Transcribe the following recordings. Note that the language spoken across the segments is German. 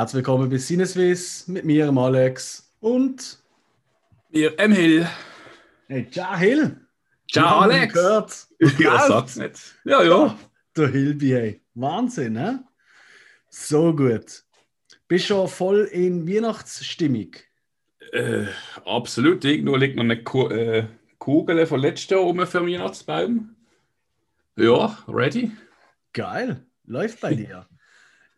Herzlich willkommen bei Sinneswiss mit mir, dem Alex und mir, M. Hill. Hey, ciao Hill. Ciao Alex. Gehört. Ja, sag's nicht. Ja, ja. Der Hilby, hey. Wahnsinn, hä? So gut. Bist schon voll in Weihnachtsstimmung? Äh, absolut. Irgendwo liegt noch eine Ku äh, Kugel von letztem Jahr rum für den Weihnachtsbaum. Ja, ready. Geil. Läuft bei dir.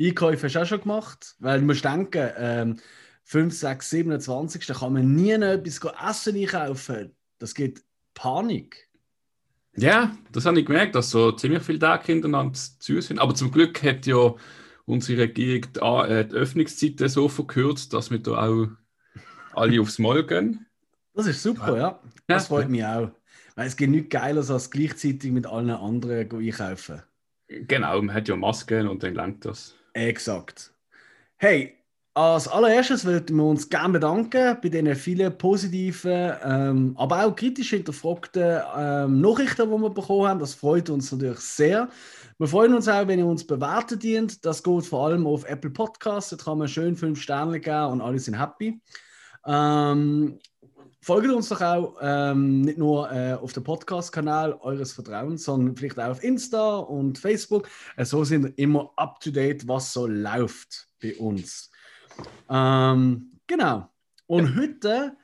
Einkäufe hast du auch schon gemacht? Weil du musst denken, ähm, 5, 6, 27. Da kann man nie noch etwas essen einkaufen. Das gibt Panik. Ja, das habe ich gemerkt, dass so ziemlich viele Tage hintereinander zu sind. Aber zum Glück hat ja unsere Regierung die, äh, die Öffnungszeiten so verkürzt, dass wir da auch alle aufs Maul gehen. Das ist super, ja. Das freut mich auch. Weil es geht nichts geiler, als gleichzeitig mit allen anderen einkaufen. Genau, man hat ja Masken und dann lenkt das. Exakt. Hey, als allererstes würden wir uns gerne bedanken bei den vielen positiven, ähm, aber auch kritisch hinterfragten ähm, Nachrichten, die wir bekommen haben. Das freut uns natürlich sehr. Wir freuen uns auch, wenn ihr uns bewerten dient. Das geht vor allem auf Apple Podcasts. Da kann man schön fünf Sterne geben und alle sind happy. Ähm, folgt uns doch auch ähm, nicht nur äh, auf dem Podcast-Kanal eures Vertrauens, sondern vielleicht auch auf Insta und Facebook. Äh, so sind wir immer up to date, was so läuft bei uns. Ähm, genau. Und heute,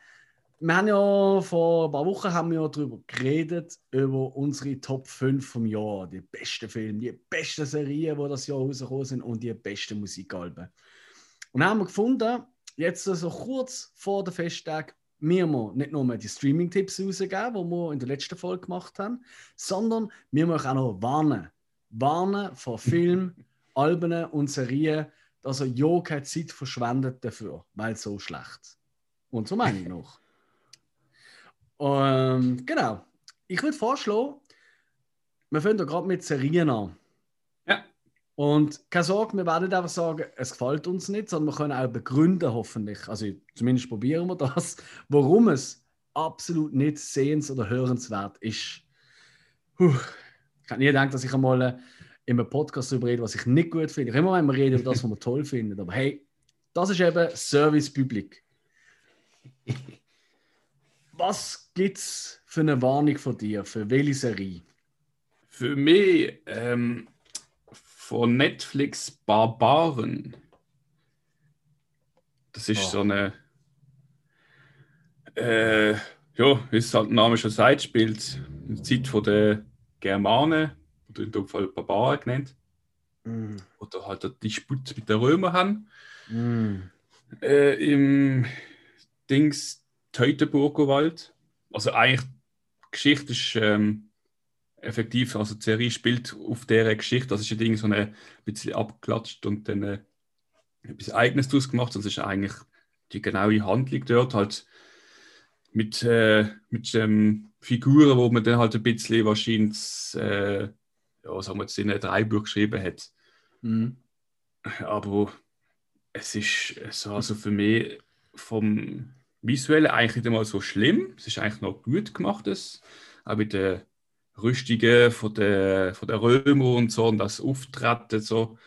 wir haben ja vor ein paar Wochen haben wir darüber geredet, über unsere Top 5 vom Jahr. Die besten Filme, die besten Serien, die das Jahr rausgekommen sind und die besten Musikalben. Und dann haben wir gefunden, jetzt so also kurz vor der Festtag, wir müssen nicht nur die Streaming-Tipps rausgeben, die wir in der letzten Folge gemacht haben, sondern wir müssen auch noch warnen. Warnen vor Filmen, Alben und Serien, dass er ja keine Zeit verschwendet dafür, weil es so schlecht. Und so meine ich noch. ähm, genau. Ich würde vorschlagen, wir fangen da gerade mit Serien an. Und keine Sorge, wir werden nicht einfach sagen, es gefällt uns nicht, sondern wir können auch begründen, hoffentlich. Also zumindest probieren wir das, warum es absolut nicht sehens- oder hörenswert ist. Puh. Ich hätte nie gedacht, dass ich einmal in einem Podcast darüber reden, was ich nicht gut finde. Ich immer wenn wir reden über das, was wir toll finden. Aber hey, das ist eben Service Public. Was gibt es für eine Warnung von dir? Für welche Serie? Für mich ähm, von Netflix Barbaren. Das ist oh. so eine. Äh, ja, wie es halt der Name schon sagt, spielt in der Zeit der Germanen oder in dem Fall Barbaren genannt. Mm. Oder halt der Disput mit den Römern haben. Mm. Äh, Im Dings Teutoburger Wald. Also eigentlich, die Geschichte ist ähm, effektiv, also die Serie spielt auf dieser Geschichte. Das ist ein Ding so ein bisschen abgeklatscht und dann äh, etwas Eigenes daraus gemacht. Das ist eigentlich die genaue Handlung dort halt mit, äh, mit ähm, Figuren, wo man dann halt ein bisschen wahrscheinlich äh, ja, sagen wir jetzt in drei Büchern geschrieben hat. Mhm. Aber es ist so, also für mich vom Visuellen eigentlich nicht einmal so schlimm. Es ist eigentlich noch gut gemacht, das. auch mit den Rüstungen von der, von der Römer und so und das Auftreten so.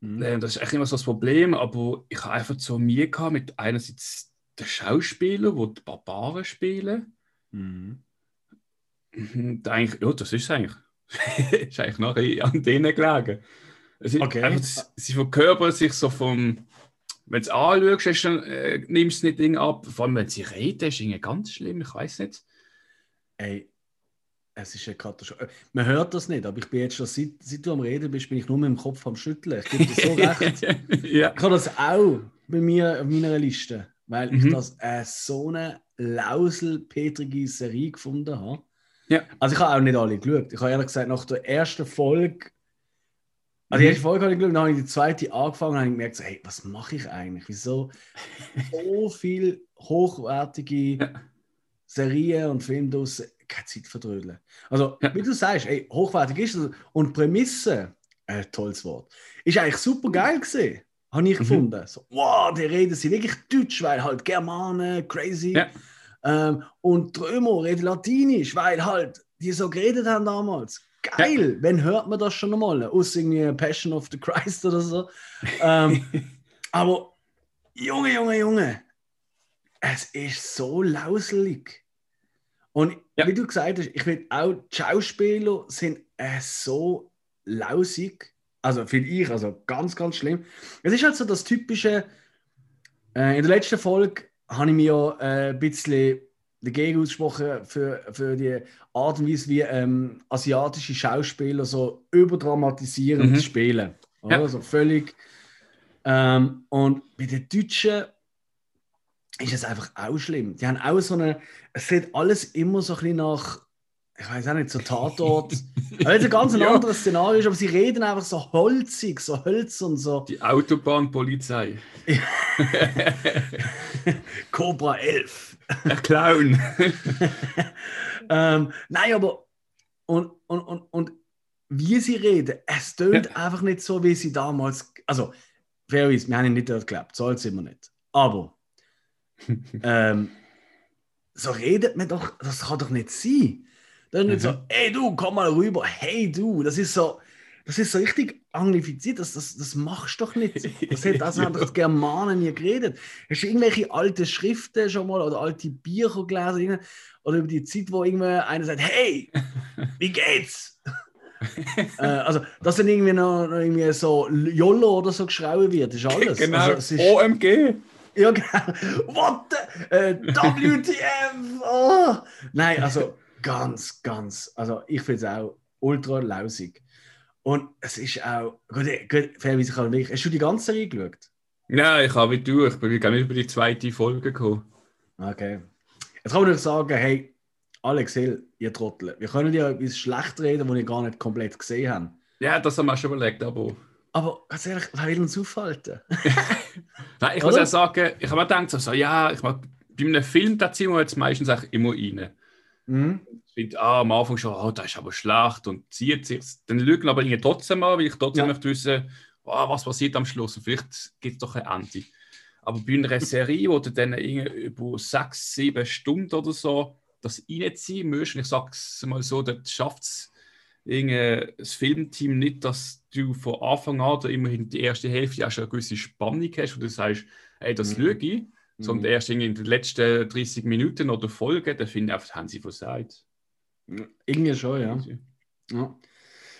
Mhm. Äh, das ist eigentlich immer so das Problem, aber ich habe einfach so mir gehabt mit einerseits den Schauspielern, die die Barbaren spielen. Mhm. Und eigentlich, ja, das ist es eigentlich. ist eigentlich noch an denen gelegen. Es ist okay. einfach, sie verkörpern sich so vom, wenn du es anschaust, dann, äh, nimmst du nicht Ding ab. Vor allem, wenn sie reden, ist es ganz schlimm, ich weiß nicht. Ey, es ist eine Katastrophe. Man hört das nicht, aber ich bin jetzt schon, seit, seit du am Reden bist, bin ich nur mit dem Kopf am Schütteln. Ich gebe dir so recht. ja. Ich habe das auch bei mir auf meiner Liste, weil mhm. ich das äh, so eine lausel-petrige Serie gefunden habe. Ja. Also ich habe auch nicht alle geschaut. Ich habe ehrlich gesagt nach der ersten Folge, also die mhm. erste Folge habe ich geschaut, dann habe ich die zweite angefangen und habe gemerkt, so, hey, was mache ich eigentlich? Wieso so viel hochwertige. Serien und Filme draussen keine Zeit verdrödeln. Also, ja. wie du sagst, ey, hochwertig ist es. Und Prämisse, ein äh, tolles Wort, ist eigentlich super geil gesehen. Habe ich mhm. gefunden. So, wow, die reden sie wirklich Deutsch, weil halt Germanen, crazy. Ja. Ähm, und Trömer reden Latinisch, weil halt die so geredet haben damals. Geil, ja. wenn hört man das schon einmal? Aus irgendwie Passion of the Christ oder so. ähm, Aber, Junge, Junge, Junge, es ist so lauselig. Und ja. wie du gesagt hast, ich finde auch, die Schauspieler sind äh, so lausig. Also finde ich, also ganz, ganz schlimm. Es ist halt so das typische, äh, in der letzten Folge habe ich mir äh, ein bisschen dagegen ausgesprochen für, für die Art und Weise, wie ähm, asiatische Schauspieler so überdramatisierend mhm. spielen. Ja. Also völlig. Ähm, und bei den Deutschen ist es einfach auch schlimm. Die haben auch so eine. Es sieht alles immer so ein bisschen nach. Ich weiß auch nicht, so Tatort. Weil es ein ganz ja. anderes Szenario ist, aber sie reden einfach so holzig, so hölzern, so. Die Autobahnpolizei. Cobra 11. Der Clown. ähm, nein, aber. Und, und, und, und wie sie reden, es tönt ja. einfach nicht so, wie sie damals. Also, fairerweise, wir haben ihn nicht dort geglaubt, soll es immer nicht. Aber. ähm, so redet man doch, das kann doch nicht sein. Dann nicht mhm. so, ey du, komm mal rüber, hey du, das ist so, das ist so richtig anglifiziert, das, das, das machst du doch nicht. Das, hat, das haben doch die Germanen nie geredet. Hast du irgendwelche alte Schriften schon mal oder alte Bücher gelesen? Oder über die Zeit, wo irgendwer einer sagt, hey, wie geht's? äh, also, dass dann irgendwie noch, noch irgendwie so YOLO oder so geschrieben wird, ist alles. Genau, also, ist, OMG. Ja, genau. What the, äh, WTF? Oh. Nein, also ganz, ganz, also ich finde es auch ultra lausig. Und es ist auch, gut, gut fairerweise kann ich, hast du die ganze Serie geschaut? Nein, ich habe wie du, ich bin gar nicht über die zweite Folge gekommen. Okay. Jetzt kann man nicht sagen, hey, Alex Hill, ihr Trottel, wir können ja etwas schlecht reden, was ich gar nicht komplett gesehen habe. Ja, das haben wir schon überlegt, aber... Aber ganz ehrlich, wer will uns aufhalten? Nein, ich muss ja sagen, ich habe mir gedacht, so, ja, ich mag, bei einem Film, da ziehen wir jetzt meistens immer rein. Mhm. Ich finde ah, am Anfang schon, oh, das ist aber schlecht und zieht sich. Dann lügen aber irgendwie trotzdem an, weil ich trotzdem ja. möchte wissen, oh, was passiert am Schluss und vielleicht gibt es doch ein Ende. Aber bei einer Serie, wo du dann über sechs, sieben Stunden oder so das reinziehen musst, und ich sage es mal so, das schafft es das Filmteam nicht, dass du von Anfang an immerhin die erste Hälfte auch schon eine gewisse Spannung hast, wo du sagst, ey, das mhm. lüge ich Mhm. Sondern erst in den letzten 30 Minuten oder Folgen, da finde ich einfach, haben sie versagt. Irgendwie schon, ja. ja.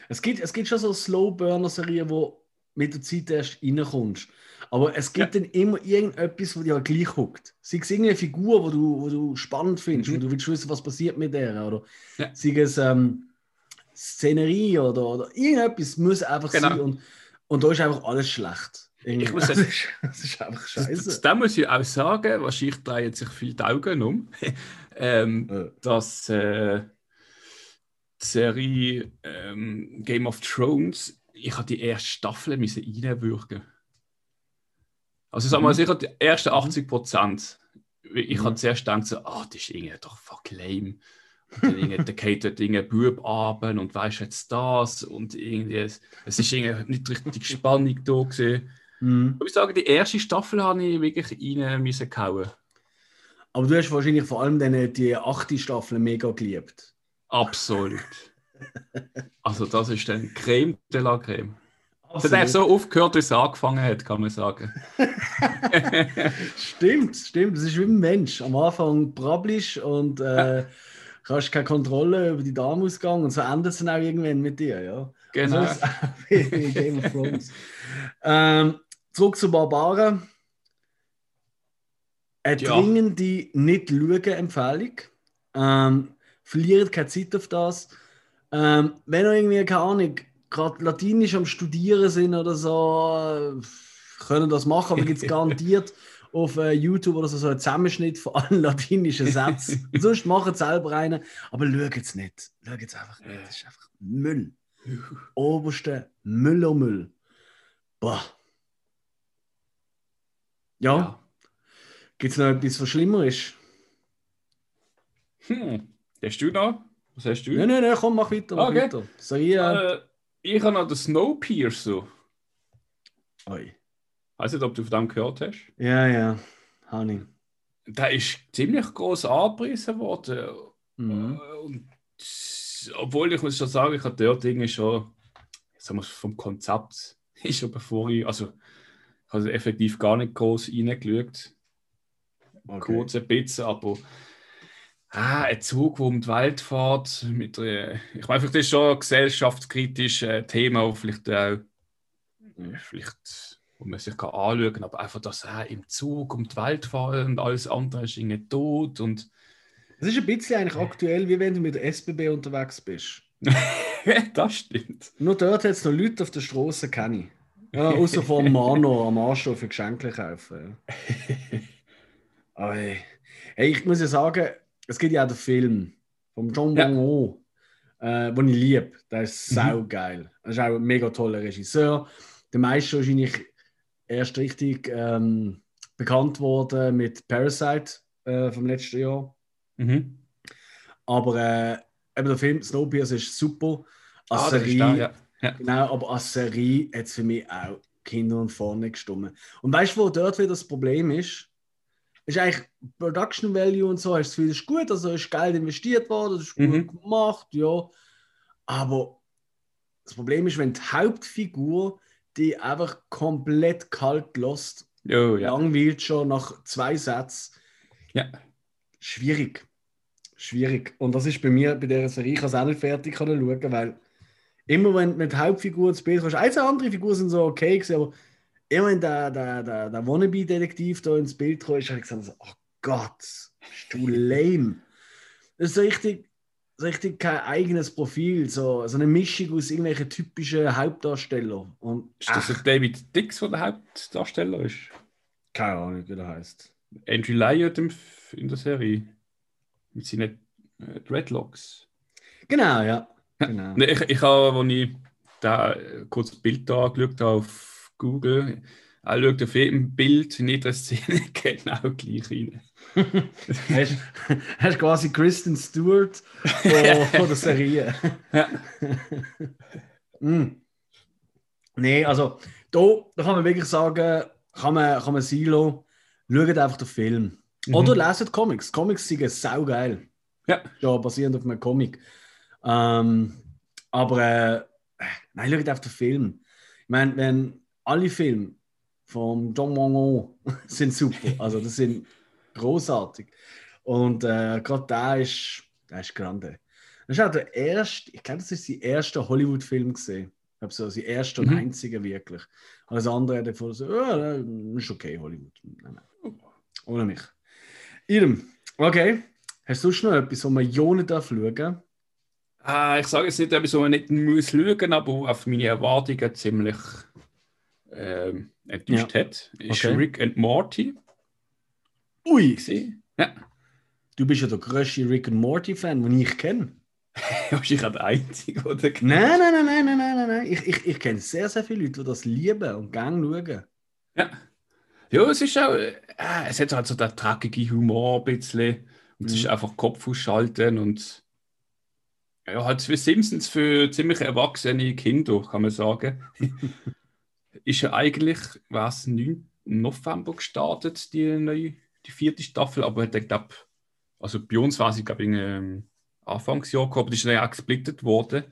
Es, gibt, es gibt schon so Slow-Burner-Serien, wo mit der Zeit erst reinkommst. Aber es gibt ja. dann immer irgendetwas, wo dir halt gleich huckt. Sei es irgendeine Figur, wo du, wo du spannend findest, mhm. wo du willst wissen, was passiert mit der. Oder ja. sei es ähm, Szenerie oder, oder irgendetwas muss einfach genau. sein. Und, und da ist einfach alles schlecht. Ich muss das, ist, das ist einfach scheiße. Da muss ich auch sagen, wahrscheinlich drehen sich viele die Augen um, ähm, ja. dass äh, die Serie ähm, Game of Thrones, ich habe die erste Staffel müssen reinwürgen. Also sagen wir mal mhm. sicher die ersten 80 Prozent. Ich mhm. habe zuerst gedacht, so, oh, das ist irgendwie doch fuck lame. Dann geht dort Dinge Bub ab und weißt jetzt das und irgendwie, es, es ist irgendwie nicht richtig Spannung da gewesen. Mhm. Ich muss sagen, die erste Staffel habe ich wirklich rein müssen kauen. Aber du hast wahrscheinlich vor allem dann die achte Staffel mega geliebt. Absolut. also das ist dann Creme de la Creme. Das hat so aufgehört, wie es angefangen hat, kann man sagen. stimmt, stimmt. Das ist wie ein Mensch. Am Anfang brablisch und äh, hast keine Kontrolle über die Darmausgang und so endet es dann auch irgendwann mit dir, ja. Genau. Also, Game of Thrones. ähm, zurück zu Barbaren. Eine ja. dringende Nicht-Schauen-Empfehlung. Ähm, verliert keine Zeit auf das. Ähm, wenn ihr irgendwie, keine Ahnung, gerade Latinisch am Studieren sind oder so, äh, können das machen, aber gibt es garantiert auf äh, YouTube oder so, so einen Zusammenschnitt von allen latinischen Sätzen. Sonst macht es selber einen, aber schaut es nicht. Schaut es einfach nicht. Das ist einfach Müll. Oberste Müll um Müll. Boah. Ja. ja. Gibt es noch etwas, was schlimmer ist? Hm. Hast du noch? Was hast du? Nein, nein, nein, komm, mach weiter. Mach okay. weiter. So, ich, äh... äh, ich habe noch den Snowpiercer. Oi. Weiß nicht, ob du von dem gehört hast. Ja, ja. Honey. Der ist ziemlich groß angepriesen worden. Mhm. Äh, und, obwohl ich muss schon sagen, ich habe dort irgendwie schon, sagen wir, vom Konzept, ist schon bevor ich, also Ich habe effektiv gar nicht groß reingeschaut. Okay. Kurz ein bisschen, aber ah, ein Zug, der um die Welt fährt, mit der, ich meine, das ist schon ein gesellschaftskritisches äh, Thema, vielleicht auch, mhm. vielleicht, wo man sich kann anschauen kann, aber einfach, dass er im Zug um die Welt fahren und alles andere ist irgendwie tot und es ist ein bisschen eigentlich aktuell, wie wenn du mit der SBB unterwegs bist. das stimmt. Nur dort hat es noch Leute auf der Straße, kenne ich. Ja, außer vom Mano am Anstoß für Geschenke kaufen. hey. hey, ich muss ja sagen, es gibt ja auch den Film vom John ja. Wong äh, den ich liebe. Der ist mhm. saugeil. Er ist auch ein mega toller Regisseur. Der meiste wahrscheinlich erst richtig ähm, bekannt worden mit Parasite äh, vom letzten Jahr. Mhm. Aber äh, eben der Film Snowpiercer ist super. Als ah, Serie, da, ja. Ja. Genau, aber als Serie hat es für mich auch Kinder und vorne gestimmt. Und weißt du, wo dort wieder das Problem ist? Ist eigentlich Production Value und so, hast du das ist gut, also ist Geld investiert worden, das ist gut mhm. gemacht, ja. Aber das Problem ist, wenn die Hauptfigur die einfach komplett kalt lässt, oh, ja. langweilt schon nach zwei Sätzen. Ja. Schwierig schwierig. Und das ist bei mir bei dieser Serie, ich kann es auch nicht fertig schauen, weil immer wenn mit Hauptfigur ins Bild kommst, einzelne andere Figuren sind so okay gewesen, aber immer wenn der, der, der, der Wannabe-Detektiv da ins Bild kam, habe ich gesagt, oh Gott, bist du lame. Das ist so richtig, richtig kein eigenes Profil, so, so eine Mischung aus irgendwelchen typischen Hauptdarstellern. Und, ist das ach, David Dix, der der Hauptdarsteller ist? Keine Ahnung, wie der heißt. Andrew Lyon in der Serie mit seinen äh, Dreadlocks. Genau, ja. Genau. ich, ich habe, als ich da äh, kurz Bild da angeschaut habe auf Google, er schaut auf jedem Bild in jeder Szene genau gleich rein. hast, hast quasi Kristen Stewart von, von der Serie. ja. mm. Nee, also da, da kann man wirklich sagen, kann man, kann man Silo, schaut einfach den Film. Mhm. Oder leset Comics. Comics sind saugeil. Ja. Ja, basierend auf einem Comic. Ähm, aber äh, nein, schaut auf den Film. Ich meine, wenn alle Filme von John Wong sind super. Also das sind großartig. Und äh, gerade da ist, der ist grande. Das ist auch der erste, ich glaube, das ist sein erster Hollywood-Film gesehen. Ich glaube so, sein erster mhm. und einziger wirklich. Alles andere hat er vorher so, oh, ist okay, Hollywood. Nein, nein. Ohne mich. Irm, okay. Hast du schon noch etwas, wo man schauen darf? Ah, ich sage jetzt nicht etwas, wo man nicht muss schauen aber auf meine Erwartungen ziemlich ähm, enttäuscht ja. hat. Ist okay. Rick and Morty. Ui! Ja. Du bist ja der größte Rick and Morty-Fan, den ich kenne. Bist ich der Einzige, der kennt? Nein, nein, nein, nein, nein, nein, nein. Ich, ich, ich kenne sehr, sehr viele Leute, die das lieben und gerne schauen. Ja. Ja, es ist auch, äh, es hat halt so den dreckigen Humor ein bisschen. Und es ist mhm. einfach Kopf ausschalten und ja, halt wie Simpsons für ziemlich erwachsene Kinder, kann man sagen. ist ja eigentlich, was 9. November gestartet, die neue, die vierte Staffel, aber ich glaube, also bei uns war sie, glaube ich, ähm, Anfangsjahr gekommen, aber die ist dann auch gesplittet worden.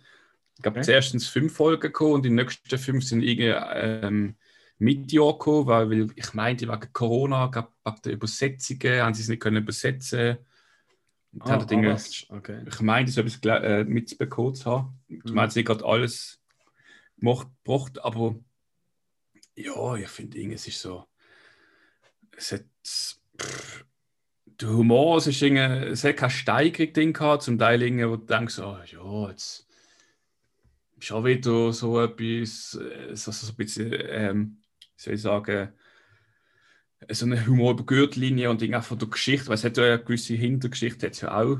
Ich glaube, okay. zuerst fünf Folgen gekommen und die nächsten fünf sind irgendwie ähm, Mitte-Jahr gekommen, weil, ich meinte, wegen Corona, gab der Übersetzungen, haben sie es nicht können übersetzen. Und ah, Dinge, ah, okay. Ich meinte, so etwas äh, mitbekommen zu haben. Ich mhm. meine, sie gerade alles gemacht, gebracht, aber ja, ich finde, es ist so. Es hat. Pff, der Humor, es, ist es hat keine Steigerung drin gehabt, zum Teil, wo du denkst, oh, ja, jetzt schon wieder so etwas, äh, so, so ein bisschen ähm, soll ich sagen, so eine Humor über Gürtellinie und einfach von der Geschichte, weil es hat ja eine gewisse Hintergeschichte, hat es ja auch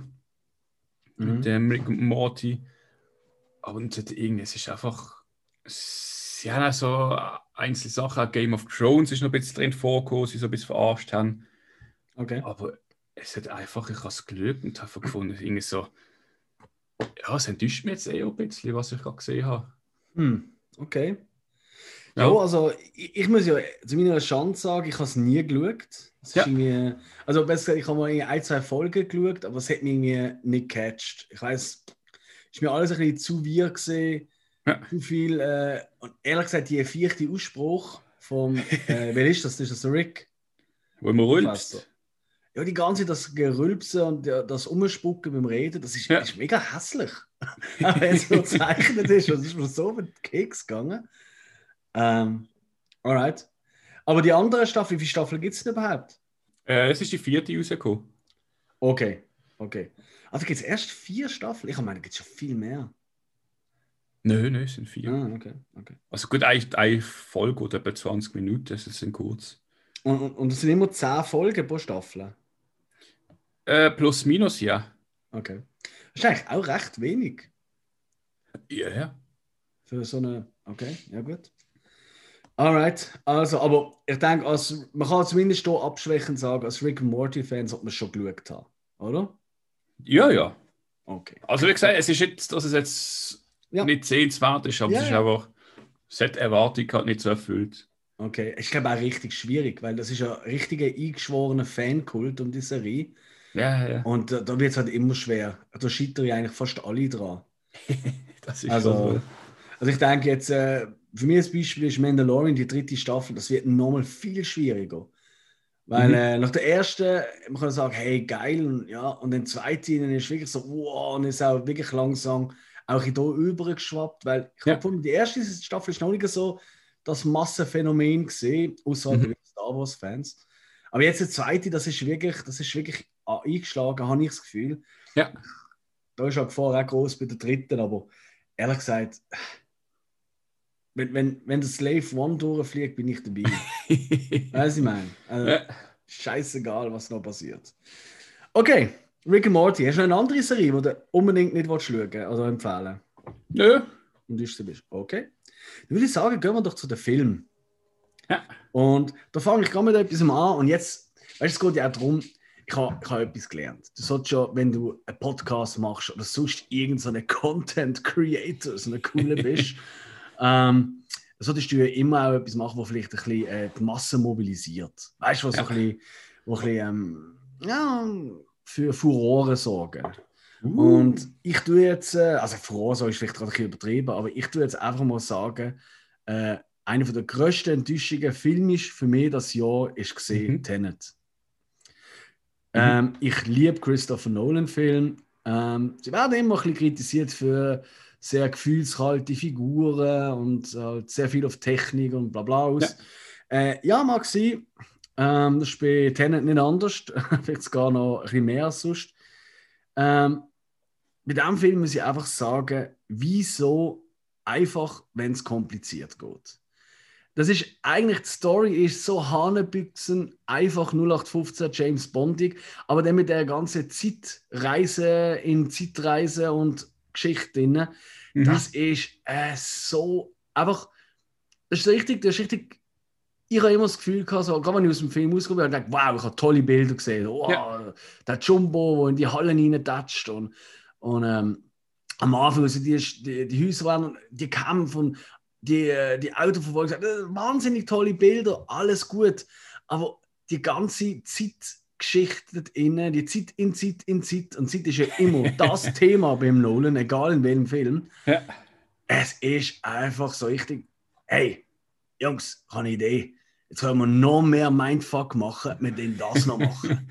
mhm. mit dem Rick und Morty. Aber es, hat irgendwie, es ist einfach, sie haben auch so einzelne Sachen, Game of Thrones ist noch ein bisschen drin vorgekommen, sie so ein bisschen verarscht haben. Okay. Aber es hat einfach, ich habe es gelügt und habe gefunden, irgendwie so, ja, es enttäuscht mich jetzt eh ein bisschen, was ich gerade gesehen habe. Hm, okay. Ja, ja also ich, ich, muss ja zu meiner Chance sagen, ich habe es nie geschaut. Es ja. also besser gesagt, ich habe mal ein, zwei Folgen geschaut, aber es hat mich irgendwie nicht gecatcht. Ich weiß, es ist mir alles ein bisschen zu wir gesehen, ja. zu viel. Äh, und ehrlich gesagt, die vierte Ausspruch, vom, äh, wer ist das? Das ist das Rick. Wo man rülpst. Ja, die ganze das Gerülpse und das Umspucken beim Reden, das ist, ja. ist mega hässlich. Auch wenn es so gezeichnet ist, das ist mir so mit Keks gegangen. Ähm, alright. Aber die andere Staffel, wie viele Staffeln gibt es denn überhaupt? Äh, es ist die vierte rausgekommen. Okay, okay. Also gibt es erst vier Staffeln? Ich meine, gibt es schon viel mehr. Nö, nö, es sind vier. Ah, okay, okay. Also gut, eine, eine Folge oder etwa 20 Minuten, das sind kurz. Und, und, und es sind immer 10 Folgen pro Staffel? Äh, plus, minus, ja. Okay. Das ist eigentlich auch recht wenig. Ja, ja. Für so eine. Okay, ja gut. Alright, also, aber ich denke, als, man kann zumindest hier abschwächend sagen, als Rick and Morty-Fan sollte man schon geschaut haben, oder? Ja, ja. Okay. Also, wie gesagt, es ist jetzt, dass es jetzt ja. nicht sehenswert ist, aber ja, es ist einfach, es hat Erwartung halt nicht so erfüllt. Okay, ich glaube auch richtig schwierig, weil das ist ja ein richtiger eingeschworener Fankult um die Serie. Ja, ja. Und äh, da wird es halt immer schwer. Da scheitern ja eigentlich fast alle dran. das ist also, so. Also ich denke jetzt, äh, für mich als Beispiel ist Mandalorian, die dritte Staffel, das wird nochmal viel schwieriger. Weil mhm. äh, nach der ersten, man kann sagen, hey, geil, und, ja, und dann zweite ist wirklich so, wow, und ist auch wirklich langsam auch hier übergeschwappt, weil ich ja. habe die erste Staffel ist noch nicht so das Massenphänomen gesehen, außer mhm. Star Wars-Fans. Aber jetzt die zweite, das ist wirklich, das ist wirklich eingeschlagen, habe ich das Gefühl. Ja. Da ist auch Gefahr auch groß bei der dritten, aber ehrlich gesagt, wenn, wenn, wenn der Slave One durchfliegt, bin ich dabei. weißt du, ich meine? Also, ja. Scheißegal, was noch passiert. Okay, Rick and Morty, hast du eine andere Serie, die du unbedingt nicht schauen oder empfehlen? Nö. Und du bist. Okay. Dann würde ich sagen, gehen wir doch zu den Film. Ja. Und da fange ich gerade mit etwas an. Und jetzt, weißt du, es geht ja auch darum, ich habe, ich habe etwas gelernt. Du sollst schon, wenn du einen Podcast machst oder sonst irgendeinen Content Creator, so eine coole bist, ähm, solltest du ja immer auch etwas machen, was vielleicht ein bisschen äh, die Masse mobilisiert. Weißt du, was ja. so ein bisschen, wo ein bisschen ähm, ja, für Furore sorgen. Uh. Und ich tue jetzt, äh, also Furore ist vielleicht gerade ein bisschen übertrieben, aber ich tue jetzt einfach mal sagen, äh, eine der grössten Enttäuschungen filmisch für mich das Jahr ist gesehen mhm. Tenet. Mhm. Ähm, ich liebe Christopher Nolan-Filme. Ähm, sie werden immer ein bisschen kritisiert für sehr gefühlskalte Figuren und halt sehr viel auf Technik und bla bla aus. Ja, äh, ja mag sein. Ähm, das ist bei Tenet nicht anders. Vielleicht gar noch ein bisschen mehr als sonst. Ähm, bei diesem Film muss ich einfach sagen, wieso einfach, wenn es kompliziert geht. Das ist eigentlich, die Story ist so Hanebüchsen, einfach 0815 James Bondig, aber dann mit der ganzen Zeitreise in Zeitreise und Geschichte drin, mhm. das ist äh, so einfach, das ist richtig, das ist richtig, ich habe immer das Gefühl gehabt, so, gerade wenn ich aus dem Film rausgekommen bin, gedacht, wow, ich habe tolle Bilder gesehen, wow, ja. der Jumbo, der in die Hallen reintatscht und, und ähm, am Anfang, also die, die, die Häuser waren, die Kämpfe und die, äh, die Autoverfolgung äh, wahnsinnig tolle Bilder, alles gut. Aber die ganze Zeitgeschichte innen, die Zeit in Zeit in Zeit, und Zeit ist ja immer das Thema beim Nolan, egal in welchem Film. Ja. Es ist einfach so richtig, hey, Jungs, ich habe eine Idee. Jetzt können wir noch mehr Mindfuck machen, mit dem das noch machen.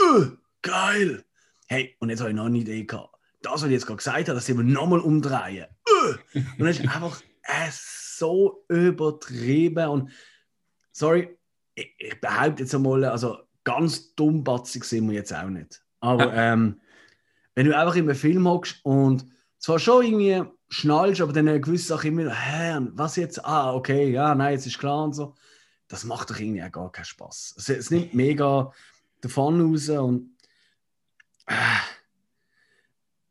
uh, geil! Hey, und jetzt habe ich noch eine Idee gehabt. Das, was ich jetzt gerade gesagt habe, das wir nochmal umdrehen. Uh, und dann ist einfach es so übertrieben und sorry, ich, ich behaupte jetzt einmal, also ganz dummbatzig sind wir jetzt auch nicht. Aber ähm, wenn du einfach in einem Film hockst und zwar schon irgendwie schnallst, aber dann eine gewisse Sache immer, hä, was jetzt? Ah, okay, ja, nein, jetzt ist klar und so. Das macht doch irgendwie auch gar keinen Spaß. Es, es nimmt mega davon raus und äh,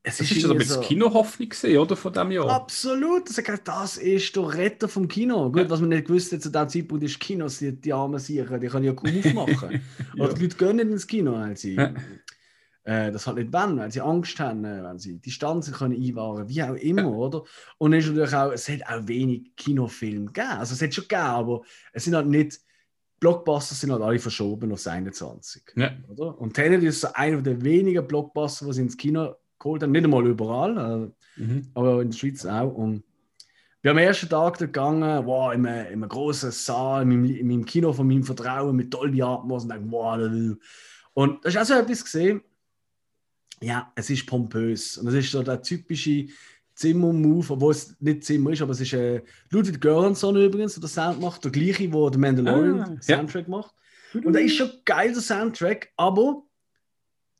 es das ist, ist so ein bisschen so, Kinohoffnung gesehen, oder, von diesem Jahr? Absolut, das ist der Retter vom Kino. Gut, ja. was man nicht gewusst hat zu diesem Zeitpunkt ist, Kinos, die, die armen Sicher, die können ja kaum aufmachen. ja. Oder die Leute gehen nicht ins Kino, weil sie ja. Äh, das halt nicht wollen, weil sie Angst haben, äh, wenn sie Distanzen können einwahren, wie auch immer, oder? Und es ist natürlich auch, es hat auch wenig Kinofilme gegeben. Also es hat schon gegeben, aber es sind halt nicht Blockbuster sind halt alle verschoben auf 21. Ja. Oder? Und Tenet ist so einer der wenigen Blockbuster, die sie ins Kino geholt haben. Nicht einmal überall, äh, mhm. aber in der Schweiz auch. Und bin am ersten Tag gegangen, wow, in einem, in einem großen Saal, in meinem, in meinem, Kino von meinem Vertrauen mit Dolby Atmos und dachte, wow, und das ist auch so etwas gesehen. Ja, es ist pompös und es ist so der typische Zimmer-Move, obwohl es nicht Zimmer ist, aber es ist äh, Ludwig Göransson übrigens, der das Sound macht, der gleiche, der den Mandalorian ah, Soundtrack ja. macht. Und da ist schon geil, der Soundtrack, aber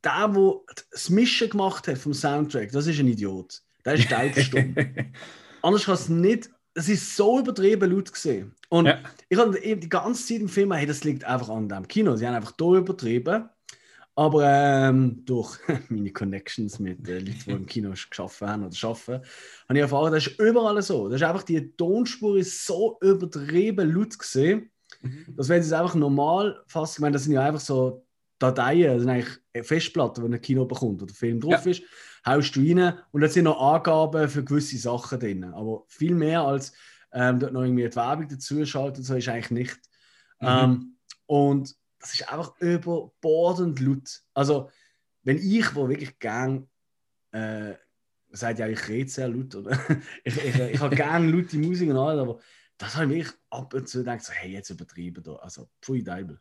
der, der das Mischen gemacht hat vom Soundtrack, das ist ein Idiot. Der ist taubstumm. Anders kann es nicht. Es ist so übertrieben laut gesehen. Und ja. ich habe die ganze Zeit im Film, hey, das liegt einfach an dem Kino. Sie haben einfach da übertrieben. Aber ähm, durch meine Connections mit äh, Leuten, die im Kino geschaffen haben oder arbeiten, habe ich erfahren, das ist überall so. Das ist einfach die Tonspur ist so übertrieben laut gesehen, mhm. dass wenn sie es einfach normal fassen, ich meine, das sind ja einfach so Dateien, das sind eigentlich Festplatten, die ein Kino bekommt oder Film drauf ja. ist, haust du rein und da sind noch Angaben für gewisse Sachen drin. Aber viel mehr als ähm, dort noch irgendwie die Werbung dazu schalten, so ist eigentlich nicht. Mhm. Ähm, und das ist einfach überbordend laut. Also, wenn ich, wo wirklich gern, äh, sagt ja, ich rede sehr laut, oder? ich, ich, ich habe gerne laute Musik und alles, aber das habe ich wirklich ab und zu gedacht, so, hey, jetzt übertrieben da. Also, pfui Deibel.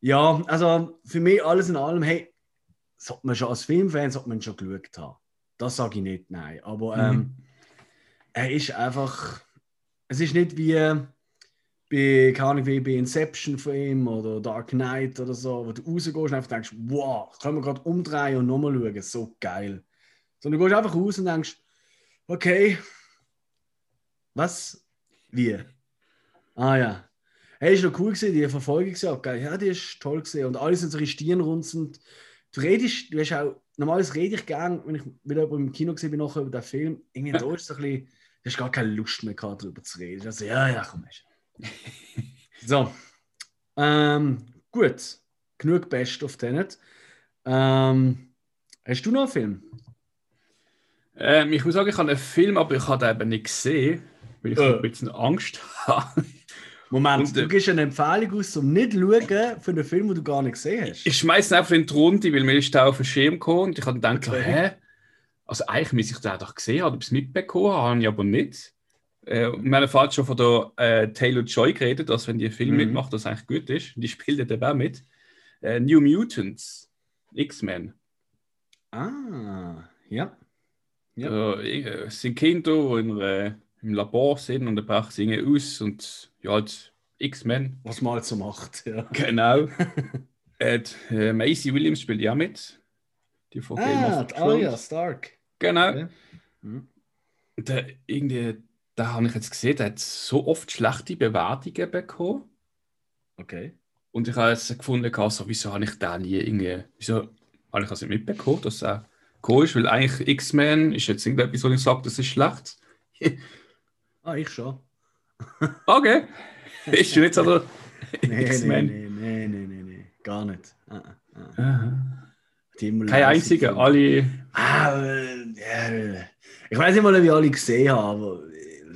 Ja, also für mich alles in allem, hey, sollte man schon als Filmfan sollte man schon geschaut haben. Das sage ich nicht, nein. Aber ähm, mhm. er ist einfach, es ist nicht wie bei, keine Ahnung, wie bei Inception von ihm oder Dark Knight oder so, wo du rausgehst und einfach denkst, wow, können wir gerade umdrehen und nochmal schauen, so geil. Sondern du gehst einfach raus und denkst, okay, was? Wie? Ah ja, Hey, ist noch cool gewesen, die Verfolgungsjagd. Ja, die ist toll gewesen. Und alle sind so stirnrunzend. Du redest, du hast auch, normalerweise rede ich gerne, wenn ich wieder im Kino gesehen bin, nachher über den Film. Irgendwie da ist so ein bisschen, du hast gar keine Lust mehr gehabt, darüber zu reden. Also, ja, ja, komm, hast So. Ähm, gut. Genug Best of Tenet. Ähm, hast du noch einen Film? Ähm, ich muss sagen, ich habe einen Film, aber ich habe den eben nicht gesehen, weil ich äh. ein bisschen Angst habe. Moment, und, du äh, gibst eine Empfehlung aus, um nicht zu schauen für einen Film, den du gar nicht gesehen hast. Ich schmeiße einfach in die Runde, weil mir ist da auf den Schirm gekommen und ich habe gedacht, okay. hä? Also eigentlich müsste ich den doch gesehen haben, ob ich es mitbekommen habe, ich aber nicht. Äh, wir haben vorhin schon von der äh, Taylor Joy geredet, dass wenn die Film mhm. mitmacht, das eigentlich gut ist. Die spielt eben auch mit. Äh, New Mutants, X-Men. Ah, ja. ja. Äh, es sind Kinder, die in einer im Labor sind und dann brauchen sie irgendwie aus und ja, halt X-Men. Was man halt so macht, ja. Genau. äh, äh, Maisie Williams spielt ja mit. Die von Game ah, of Thrones. Arya Stark. Genau. Okay. Mhm. Der, irgendwie, da habe ich jetzt gesehen, der hat so oft schlechte Bewertungen bekommen. Okay. Und ich habe jetzt gefunden, so, wieso habe ich da nie irgendwie, wieso habe ich das nicht mitbekommen, dass er cool ist, weil eigentlich X-Men ist jetzt irgendetwas, wo ich sage, das ist schlecht. Ah, ich schon. Okay. Ist du nicht so der X-Men? Nein, nein, nein, nein, nein, gar nicht. Ah, ah. ah. Kein einziger, alle. Ah, ja, ich weiß nicht mal, ich alle gesehen habe, aber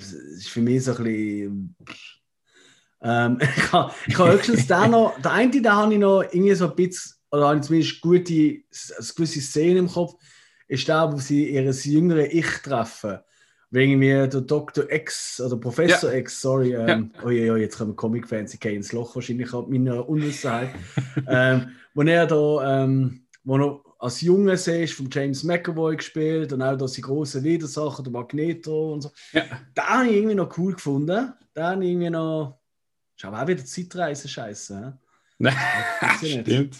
es ist für mich so ein bisschen. Ähm, ich habe höchstens den noch, der eine, den habe ich noch irgendwie so ein bisschen, oder habe ich zumindest gute, eine gewisse Szene im Kopf, ist der, wo sie ihr jüngeres Ich treffen wegen mir der Dr. X oder Professor ja. X, sorry, ähm, ja. oh, oh, jetzt kommen Comic-Fans, ich gehe ins Loch wahrscheinlich ab meiner Unwissenheit. ähm, wo er da, ähm, wo er als Junge siehst, von James McAvoy gespielt und auch da die großen Widersacher, der Magneto und so. Ja. Da habe ich irgendwie noch cool gefunden. Da habe ich irgendwie noch. Schau auch wieder Zeitreise-Scheiße. Nein, stimmt.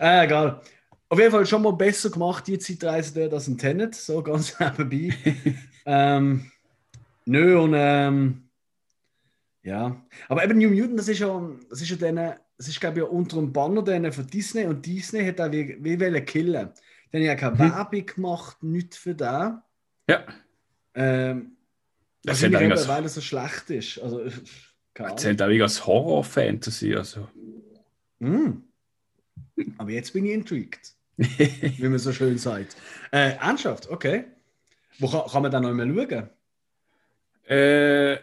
Äh, egal. Auf jeden Fall schon mal besser gemacht, die Zeitreise dort als ein Tenet, so ganz nebenbei. ähm, nö, und ähm, ja. Aber eben New Mutant, das ist ja, das ist ja denen, das ist glaube ich unter dem Banner denen von Disney und Disney hat auch wie, wie wollen killen. Die haben ja keine hm. Werbung gemacht, nichts für da. Ja. Ähm, das ist eben, weil es so schlecht ist. Also, keine Ahnung. Erzählt auch wie als Horror-Fantasy. Also. Mm. Aber jetzt bin ich intrigued. wie man so schön sagt. Äh, ernsthaft, okay. Wo kann, kann man dann noch mal schauen? Äh, mh,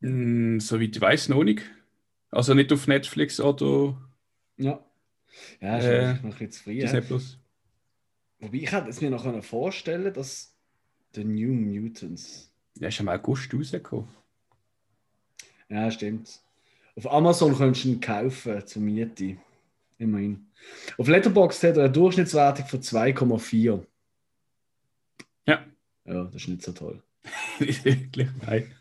hm, soweit ich weiß, noch nicht. Also nicht auf Netflix oder. Ja. Ja, ist äh, noch ein bisschen zu früh. Disney Plus. Wobei ich hätte es mir noch vorstellen dass The New Mutants. Ja, ist im August rausgekommen. Ja, stimmt. Auf Amazon könntest du ihn kaufen zur Miete. Immerhin. Auf Letterboxd hat er eine Durchschnittswertung von 2,4. Ja. Ja, das ist nicht so toll. Wirklich, nein.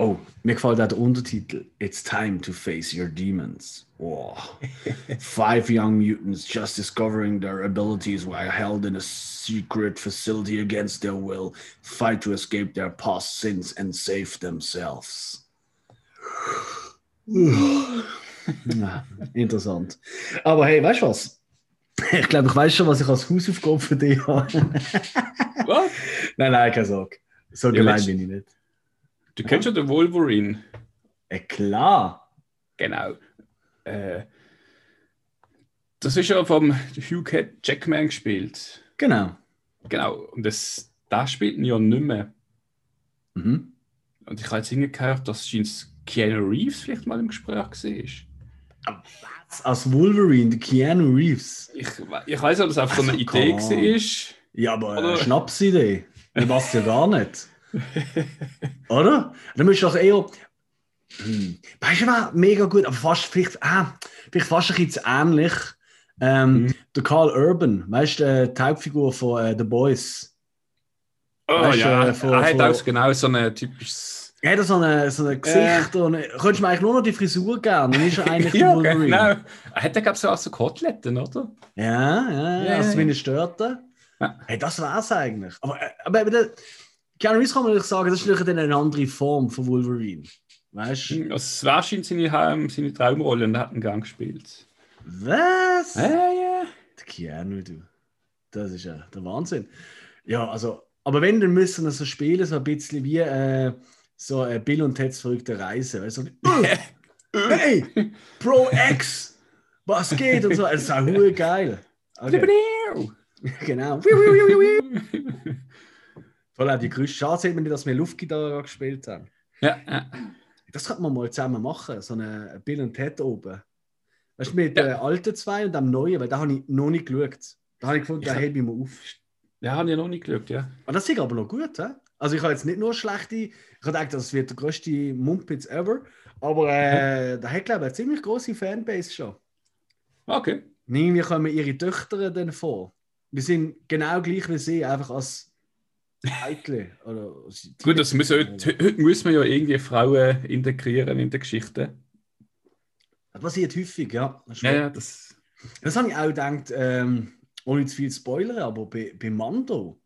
Oh, mir gefällt auch der Untertitel. It's time to face your demons. Oh. Five young mutants just discovering their abilities while held in a secret facility against their will fight to escape their past sins and save themselves. ja, ah, interessant. Aber hey, weißt du was? Ich glaube, ich weiß schon, was ich als Hausaufgabe für dich habe. Was? nein, nein, keine Sorge. So Ja, gemein bin ich nicht. Du kennst ja den Wolverine. Äh, klar. Genau. Äh, das ist ja vom Hugh Jackman gespielt. Genau. Genau. Und das, das spielt ihn ja nicht mehr. Mhm. Und ich habe jetzt irgendwie gehört, dass scheint Keanu Reeves vielleicht mal im Gespräch war. Als Wolverine, Keanu Reeves. Ich, ich weiß nicht, ob das einfach so eine Also, Idee war. Ja, aber eine Schnapsidee. Das passt ja gar nicht. Oder? Dann müsst du doch eher. Hm. Weißt du, was mega gut, aber fast vielleicht, ah, vielleicht fast ein bisschen ähnlich. Ähm, Mhm. Der Carl Urban, weißt du, äh, die Hauptfigur von äh, The Boys. Oh Weißt ja, äh, von- er hat von- auch genau so ein typisches. Er hat so ein so eine Gesicht und könntest du mir eigentlich nur noch die Frisur geben, dann ist er eigentlich ja, Wolverine. genau. Er hat ja, glaube ich, so auch so Koteletten, oder? Ja, ja, Ja, also ja, wie eine Störte. Ja. Hey, das war's eigentlich. Aber, äh, aber der, Keanu Reeves kann man natürlich sagen, das ist natürlich eine andere Form von Wolverine. Weißt du? Also, es war schon seine, Heim- seine Traumrolle und er hat einen Gang gespielt. Was? Ja, ja. Der Keanu, du. Das ist ja der Wahnsinn. Ja, also, aber wenn, dann müssen wir so spielen, so ein bisschen wie äh, so äh, Bill und Ted's verrückte Reise. Weißt du? so, äh, hey, Pro X, was geht? Und so. Das ist auch geil. Okay. Genau. Voll auch die Grüße. Schade sieht man nicht, dass wir Luftgitarre gespielt haben. ja, ja. Das könnte man mal zusammen machen, so eine Bill und Ted oben. Weißt du, mit Ja. den alten zwei und dem neuen, weil da habe ich noch nicht geschaut. Da habe ich gefunden, da hab- hebe ich mal auf. Ja, habe ich noch nicht geschaut, ja. Aber das ist aber noch gut, hä? Also ich habe jetzt nicht nur schlechte, ich habe gedacht, das wird der größte Mumpitz ever, aber äh, da hat glaube ich eine ziemlich große Fanbase schon. Okay. Und Irgendwie kommen ihre Töchter dann vor. Wir sind genau gleich wie sie, einfach als Eitle. Oder Gut, das muss heute, heute muss man ja irgendwie Frauen integrieren in der Geschichte. Das passiert häufig, ja. Ja, ja, das. das habe ich auch gedacht, ähm, ohne zu viel zu spoilern, aber bei, bei Mando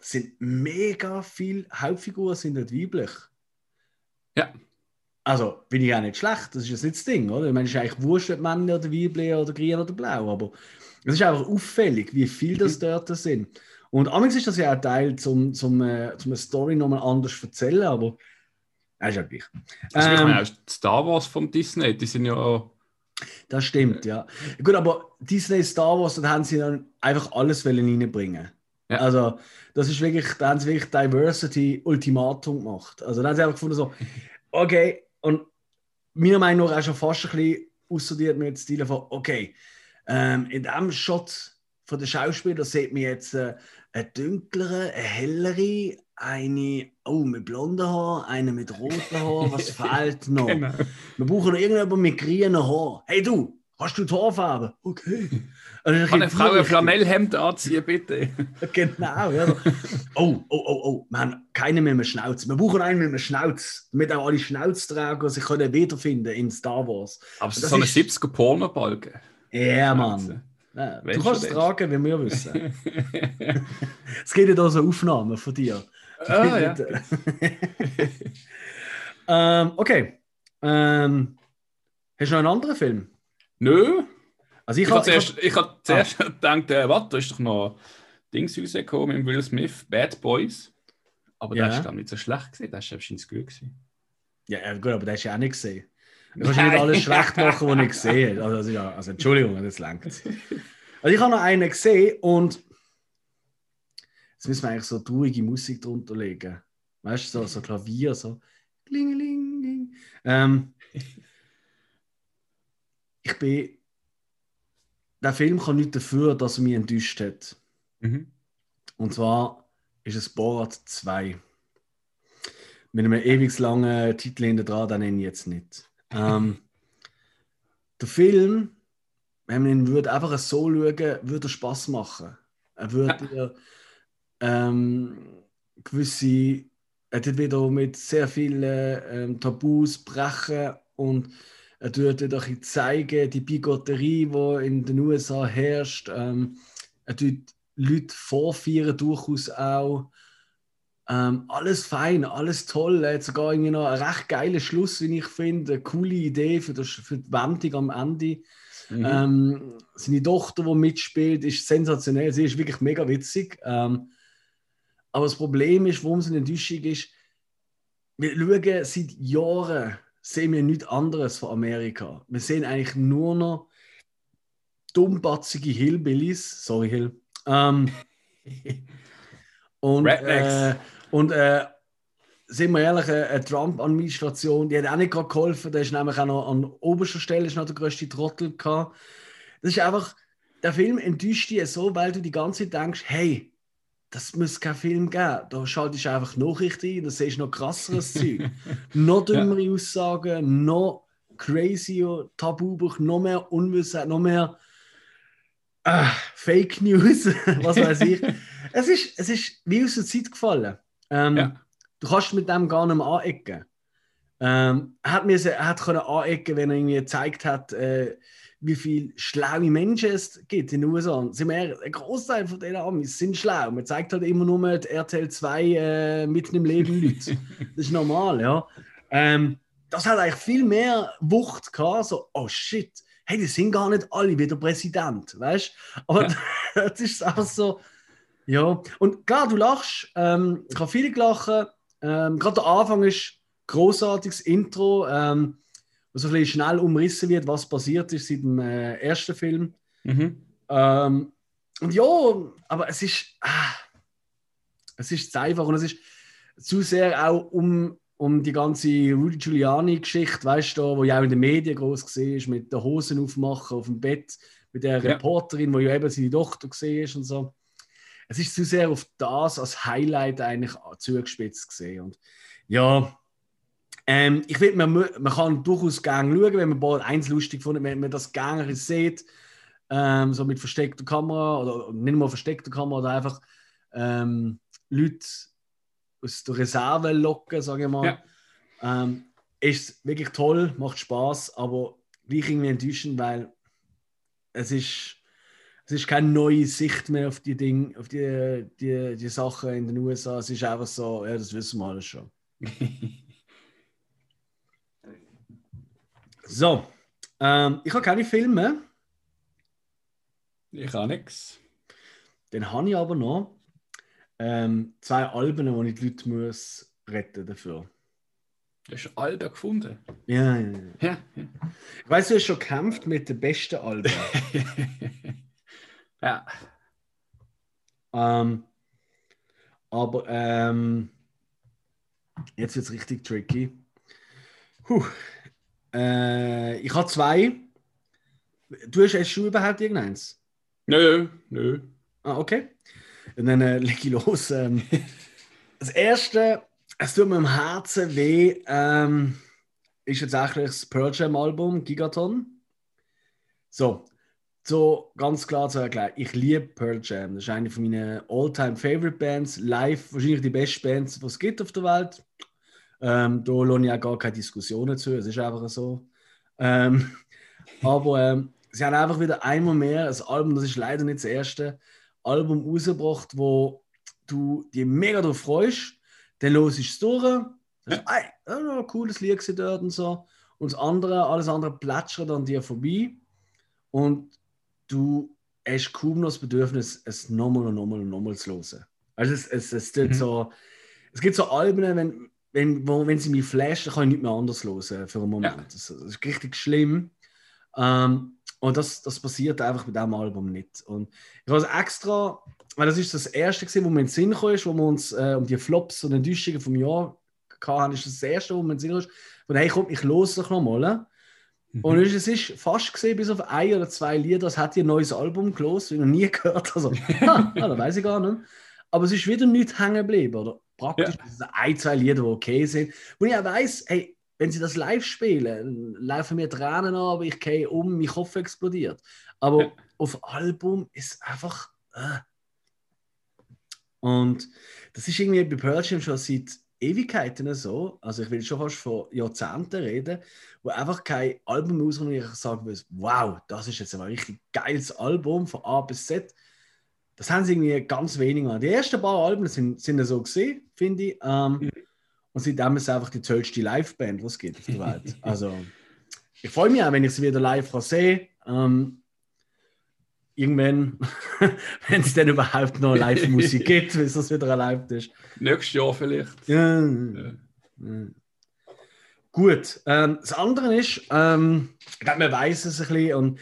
sind mega viele Hauptfiguren sind dort weiblich. Ja. Also, bin ich auch nicht schlecht, das ist jetzt nicht das Ding, oder? Ich meine, es ist eigentlich wurscht, ob Männer oder Weibli oder grün oder blau, aber es ist einfach auffällig, wie viel das dort sind. Und amigs ist das ja auch Teil, zum, zum, äh, zum eine Story nochmal anders zu erzählen, aber es ist ja gleich. Also, ich Ähm, meine, auch Star Wars von Disney, die sind ja. Das stimmt, ja. Gut, aber Disney Star Wars, da haben sie dann einfach alles reinbringen. Ja. Also, das ist wirklich, da haben sie wirklich Diversity Ultimatum gemacht. Also, da haben sie einfach gefunden, so, okay, und meiner Meinung nach auch schon fast ein bisschen aussortiert mit dem Stil von, okay, ähm, in diesem Shot von den Schauspielern sieht man jetzt äh, eine dunklere, eine hellere, eine, oh, mit blonden Haaren, eine mit roten Haaren, was fehlt noch? Genau. Wir brauchen noch irgendjemanden mit grünen Haaren. Hey du, hast du die Haarfarbe? Okay. Also, Kann eine Frau ein Flanellhemd anziehen, bitte? Genau, ja. Oh, oh, oh, oh, wir haben keinen mit einem Schnauz. Wir brauchen einen mit einem Schnauz, damit auch alle Schnauzträger sich können wiederfinden in Star Wars. Aber es Das ist so eine ist- 70er Pornobalken. Ja, Mann. Ja, du kannst es tragen, wie wir wissen. Es gibt ja da so Aufnahmen von dir. ah, ja. ähm, okay. Ähm, hast du noch einen anderen Film? Nö. Also ich, Ich hab- habe ich hab- zuerst, ich hab zuerst gedacht, äh, warte, da ist doch noch Dings rausgekommen mit Will Smith, Bad Boys. Aber Ja. der ist dann nicht so schlecht gewesen, der ist wahrscheinlich gut gewesen. Ja, ja, gut, aber das hast du ja auch nicht gesehen. Du kannst nicht alles schlecht machen, was ich gesehen habe. Also, ja, also Entschuldigung, das langt. Also ich habe noch einen gesehen und jetzt müssen wir eigentlich so traurige Musik drunter legen. Weißt du, so, so Klavier, so Klingeling. Ähm, ich bin. Der Film kann nicht dafür, dass er mich enttäuscht hat. Mhm. Und zwar ist es Borat 2. mit einem ewig langen Titel hinter dran, den nenne ich jetzt nicht. Ähm, der Film, wenn man ihn würde einfach so schauen, würde er Spaß machen. Er würde ja. ähm, gewisse, er tut wieder mit sehr vielen ähm, Tabus brechen und er tut auch zeigen, die Bigotterie, die in den USA herrscht. Ähm, er tut Leute vorführen, durchaus auch. Ähm, alles fein, alles toll. Hat sogar irgendwie noch einen recht geilen Schluss, wie ich finde. Eine coole Idee für, das, für die Wendung am Ende. Mhm. Ähm, seine Tochter, die mitspielt, ist sensationell. Sie ist wirklich mega witzig. Ähm, aber das Problem ist, warum es eine Enttäuschung ist, wir schauen seit Jahren, sehen wir nichts anderes von Amerika. Wir sehen eigentlich nur noch dummbatzige Hillbillies. Sorry, Hill. Ähm, und, äh, und äh, sind wir ehrlich, eine Trump-Administration, die hat auch nicht gerade geholfen. Der ist nämlich auch noch an oberster Stelle ist noch der größte Trottel gehabt. Das ist einfach, der Film enttäuscht dich so, weil du die ganze Zeit denkst, hey, das muss kein Film geben. Da schaltest du einfach Nachrichten ein, da siehst du noch krasseres Zeug. Noch dümmere ja. Aussagen, noch crazier Tabubuch, noch mehr Unwissheit, noch mehr äh, Fake News, was weiß ich. es, ist, es ist wie aus der Zeit gefallen. Ähm, ja. Du kannst mit dem gar nicht mehr anecken. Ähm, er hat, mir, er hat können anecken, wenn er irgendwie gezeigt hat, äh, wie viele schlaue Menschen es gibt in den USA. Sind wir, ein Großteil von den Amis sind schlau. Man zeigt halt immer nur die RTL 2 äh, mitten im Leben Leute. Das ist normal, ja. Ähm, das hat eigentlich viel mehr Wucht gehabt. So, oh shit, hey, die sind gar nicht alle wieder Präsident, weißt du? Aber ja. das ist einfach so, ja. Und klar, du lachst. Ähm, ich habe viele gelacht. Ähm, Gerade der Anfang ist großartiges Intro. Ähm, wo so ein bisschen schnell umrissen wird, was passiert ist seit dem äh, ersten Film. Mhm. Ähm, und ja, aber es ist, ah, es ist zu einfach und es ist zu sehr auch um, um die ganze Rudy Giuliani-Geschichte, weißt du, wo ja auch in den Medien groß gesehen ist, mit der Hosen aufmachen auf dem Bett, mit der ja. Reporterin, wo ja eben seine Tochter gesehen ist und so. Es ist zu sehr auf das als Highlight eigentlich zugespitzt gesehen. Und ja, ähm, ich finde, man, man kann durchaus gerne schauen, wenn man Ball 1 lustig findet, wenn man das gerne sieht, ähm, so mit versteckter Kamera oder nicht mal versteckter Kamera oder einfach ähm, Leute aus der Reserve locken, sage ich mal. Ja. Ähm, ist wirklich toll, macht Spaß, aber gleich irgendwie enttäuschend, weil es ist, es ist keine neue Sicht mehr auf die Dinge, auf die, die, die Sachen in den USA. Es ist einfach so, ja, das wissen wir alles schon. So, ähm, ich habe keine Filme. Ich habe nichts. Dann habe ich aber noch ähm, zwei Alben, die ich die Leute muss retten dafür. Du hast Alben gefunden? Ja, ja, ja. ja, ja. Ich weiß, du hast schon gekämpft mit den besten Alben. ja. Ähm, aber ähm, jetzt wird es richtig tricky. Puh. Äh, ich habe zwei. Du hast, hast du überhaupt irgendeins? Nö, nö. Ah, okay. Und dann äh, leg ich los. Ähm, das erste, es tut mir im Herzen weh, ähm, ist jetzt eigentlich das Pearl Jam Album Gigaton. So, so ganz klar zu erklären, ich liebe Pearl Jam. Das ist eine von meinen all-time favorite Bands. Live wahrscheinlich die beste Band, die es gibt auf der Welt. Ähm, da lohne ich auch gar keine Diskussionen zu, es ist einfach so. Ähm, aber ähm, sie haben einfach wieder einmal mehr ein Album, das ist leider nicht das erste Album rausgebracht, wo du dich mega darauf freust, dann los ist es durch, sagst, ja. ey, ein cooles Lied dort und so. Und das andere, alles andere plätschert an dir vorbei und du hast kaum noch das Bedürfnis, es nochmal und nochmal und nochmal zu hören. Also es, es, es, mhm. so, es gibt so Alben, wenn, wenn, wo, wenn sie mich flasht, dann kann ich nicht mehr anders hören für einen Moment. Ja. Das, das, ist richtig schlimm. Ähm, und das, das passiert einfach bei diesem Album nicht. Und ich habe es extra, weil das ist das erste, gewesen, wo mir in den Sinn kam, wo wir uns äh, um die Flops und Enttäuschungen vom Jahr hatten, ist das, erste, wo mir in den Sinn kam, von hey, komm, ich los doch nochmal. Mhm. Und es ist fast gesehen, bis auf ein oder zwei Lieder, das hat ihr neues Album gelost, ich noch nie gehört. Also, ah, da weiß ich gar nicht. Aber es ist wieder nichts hängen geblieben. Oder? praktisch. Ja. Das ein, zwei Lieder, die okay sind. Und ich auch weiss, hey, wenn sie das live spielen, laufen mir Tränen an, aber ich gehe um, mein Kopf explodiert. Aber ja. auf Album ist einfach. Äh. Und das ist irgendwie bei Pearl Jam schon seit Ewigkeiten so, also ich will schon fast von Jahrzehnten reden, wo einfach kein Album rauskommt, wo ich sagen will, wow, das ist jetzt ein richtig geiles Album von A bis Z. Das haben sie irgendwie ganz wenig gemacht. Die ersten paar Alben sind, sind so gesehen, finde ich. Ähm, mhm. Und seitdem ist es einfach die tollste Liveband, was es gibt auf der Welt. Also, ich freue mich auch, wenn ich sie wieder live sehe. Ähm, irgendwann, wenn es dann überhaupt noch Live-Musik gibt, bis das wieder erlaubt ist. Nächstes Jahr vielleicht. Ja. ja. ja. Gut. Ähm, das andere ist, ähm, ich glaube, man weiß es ein bisschen und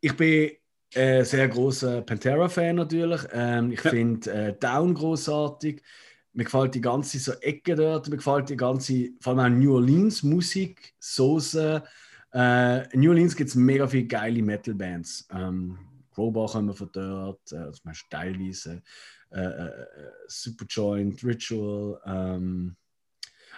ich bin äh, sehr großer Pantera-Fan natürlich. Ähm, ich ja. finde äh, Down großartig. Mir gefällt die ganze so Ecke dort. Mir gefällt die ganze, vor allem auch New Orleans Musik, Soße. Äh, New Orleans gibt es mega viele geile Metal-Bands. Ähm, Crowbar kommen von dort, äh, zum Beispiel teilweise. Äh, äh, äh, Superjoint, Ritual, ähm,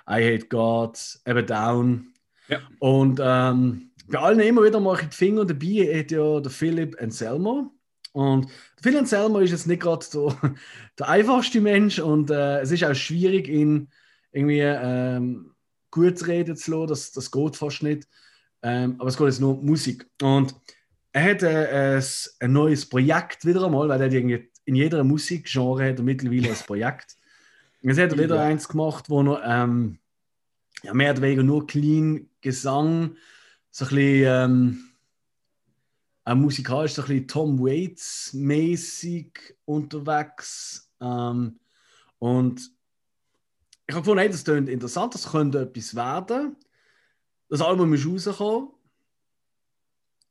I Hate God, eben Down. Ja. Und ähm, bei allen immer wieder mache ich die Finger dabei, hat ja der Philipp Anselmo. Und der Philipp Anselmo ist jetzt nicht gerade der, der einfachste Mensch und äh, es ist auch schwierig, ihn irgendwie ähm, gut reden zu lassen. Das, das geht fast nicht. Ähm, aber es geht jetzt nur um Musik. Und er hat äh, ein neues Projekt wieder einmal, weil er irgendwie in jeder Musikgenre hat er mittlerweile ein Projekt. Jetzt hat er wieder ja. eins gemacht, wo er ähm, ja, mehr oder weniger nur clean Gesang so ein bisschen ähm, auch musikalisch so ein bisschen Tom Waits mäßig unterwegs. Ähm, und ich habe gefunden, hey, das klingt interessant, das könnte etwas werden. Das Album ist rausgekommen.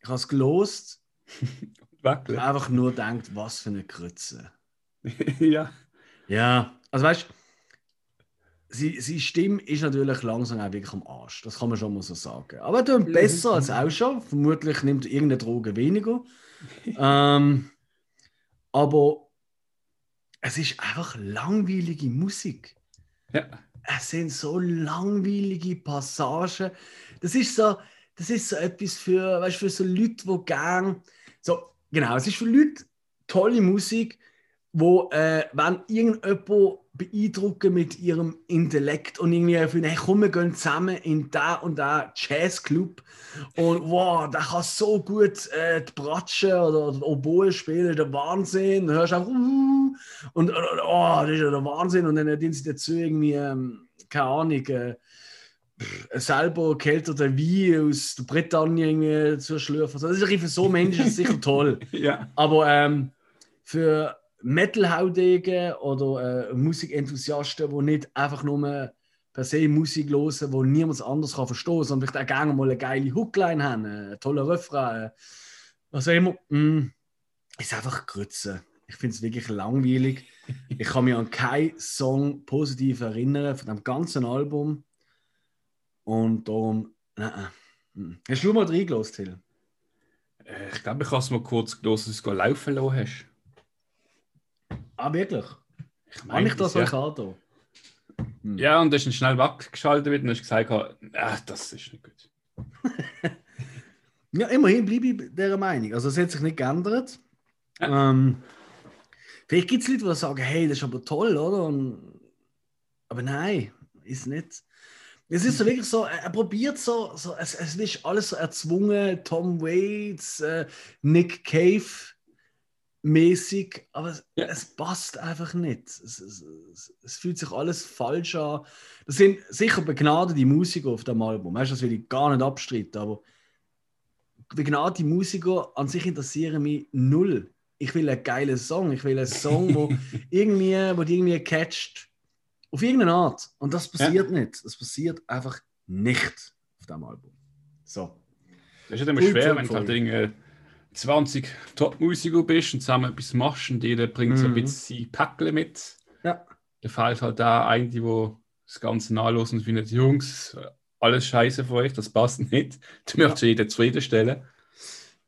Ich habe es gelost. Ich einfach nur gedacht, was für eine Krütze. ja. Ja, also weißt du, sie, sie Stimme ist natürlich langsam auch wirklich am Arsch. Das kann man schon mal so sagen. Aber er mhm. besser als auch schon. Vermutlich nimmt irgendeine Droge weniger. ähm, aber es ist einfach langweilige Musik. Ja. Es sind so langweilige Passagen. Das ist so, das ist so etwas für, weißt, für so Leute, die gern. So, genau, es ist für Leute tolle Musik, wo, äh, wenn irgendjemand beeindrucken mit ihrem Intellekt und irgendwie finden, hey, komm, wir gehen zusammen in da und da Jazzclub und wow, der kann so gut äh, die Bratsche oder, oder Oboe spielen, der Wahnsinn. Dann hörst du einfach, uh, und oh, das ist ja der Wahnsinn und dann dienen sie dazu irgendwie, ähm, keine Ahnung, äh, selber kälter Wein aus der Bretagne irgendwie zu schlürfen. Das ist für so Menschen sicher toll. ja. Aber ähm, für Metal-Haudegen oder äh, Musikenthusiasten, die nicht einfach nur per se Musik hören, die niemand anders kann verstehen kann, sondern vielleicht auch gerne mal eine geile Hookline haben, einen tollen Refrain, äh, was auch immer. Mm, ist einfach Grütze. Ich finde es wirklich langweilig. ich kann mich an keinen Song positiv erinnern von dem ganzen Album. Und darum, nein. Mm. Hast du mal reingelassen, Till? Äh, ich glaube, ich habe es mal kurz gelesen, dass du es laufen lassen hast. Ah, wirklich? Ich meine, ich das euch ja. an hm. Ja, und dann ist schnell weggeschaltet und hast gesagt, ah, das ist nicht gut. ja, immerhin bleibe ich dieser Meinung. Also es hat sich nicht geändert. Ja. Ähm, vielleicht gibt es Leute, die sagen, hey, das ist aber toll, oder? Und, aber nein, ist nicht. Es ist so wirklich so, er probiert so, so es, es ist alles so erzwungen, Tom Waits, äh, Nick Cave mäßig, aber ja. es passt einfach nicht. Es, es, es, es, fühlt sich alles falsch an. Das sind sicher begnadete Musiker auf dem Album, weißt, das will ich gar nicht abstreiten, aber begnadete Musiker an sich interessieren mich null. Ich will einen geilen Song, ich will einen Song, wo irgendwie, wo die irgendwie catcht, auf irgendeine Art. Und das passiert ja. nicht. Das passiert einfach nicht auf dem Album. So. Das ist ja immer schwer, wenn du halt irgendwie 20 Top-Musiker bist und zusammen etwas machst und jeder bringt mhm. so ein mhm. bisschen Päckchen mit. Ja. Da fehlt halt da ein, die das Ganze nachlosen und findet, Jungs, alles scheiße für euch, das passt nicht. Du möchtest ja. jeden zufriedenstellen.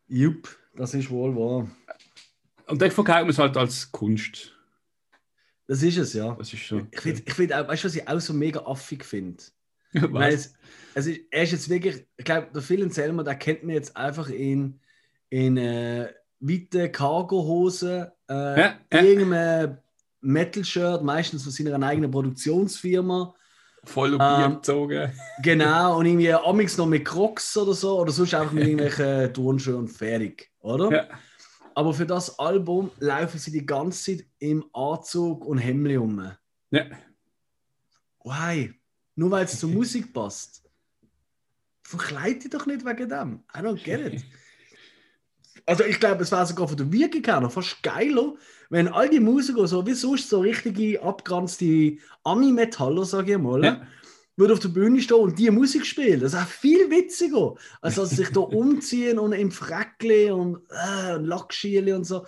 Jupp, das ist wohl wahr. Und dann verkauft man es halt als Kunst. Das ist es, ja. Das ist schon. Ich finde, find auch, weißt du, was ich auch so mega affig finde? es, es ist, er ist jetzt wirklich, ich glaube, der Phil Selmer, der kennt mir jetzt einfach in, in äh, weiten Cargo-Hosen, äh, Ja, ja. irgendeinem Metal-Shirt, meistens von seiner eigenen Produktionsfirma. Voll auf Ähm, gezogen. Genau, und irgendwie Amix noch mit Crocs oder so, oder sonst einfach mit irgendwelchen Turnschuhen und fertig, oder? Ja. Aber für das Album laufen sie die ganze Zeit im Anzug und Hemd um. Ja. Why? Nur weil es zur Musik passt. Verkleid dich doch nicht wegen dem. I don't get it. Also ich glaube, es wäre sogar von der Wirkung her noch fast geiler, wenn all die Musiker so wie sonst so richtige abgeranzte Ami-Metaller, sage ich mal, Ja. Würde auf der Bühne stehen und die Musik spielen. Das ist auch viel witziger, als dass sich da umziehen und im Freckli und äh, Lackschiele und so.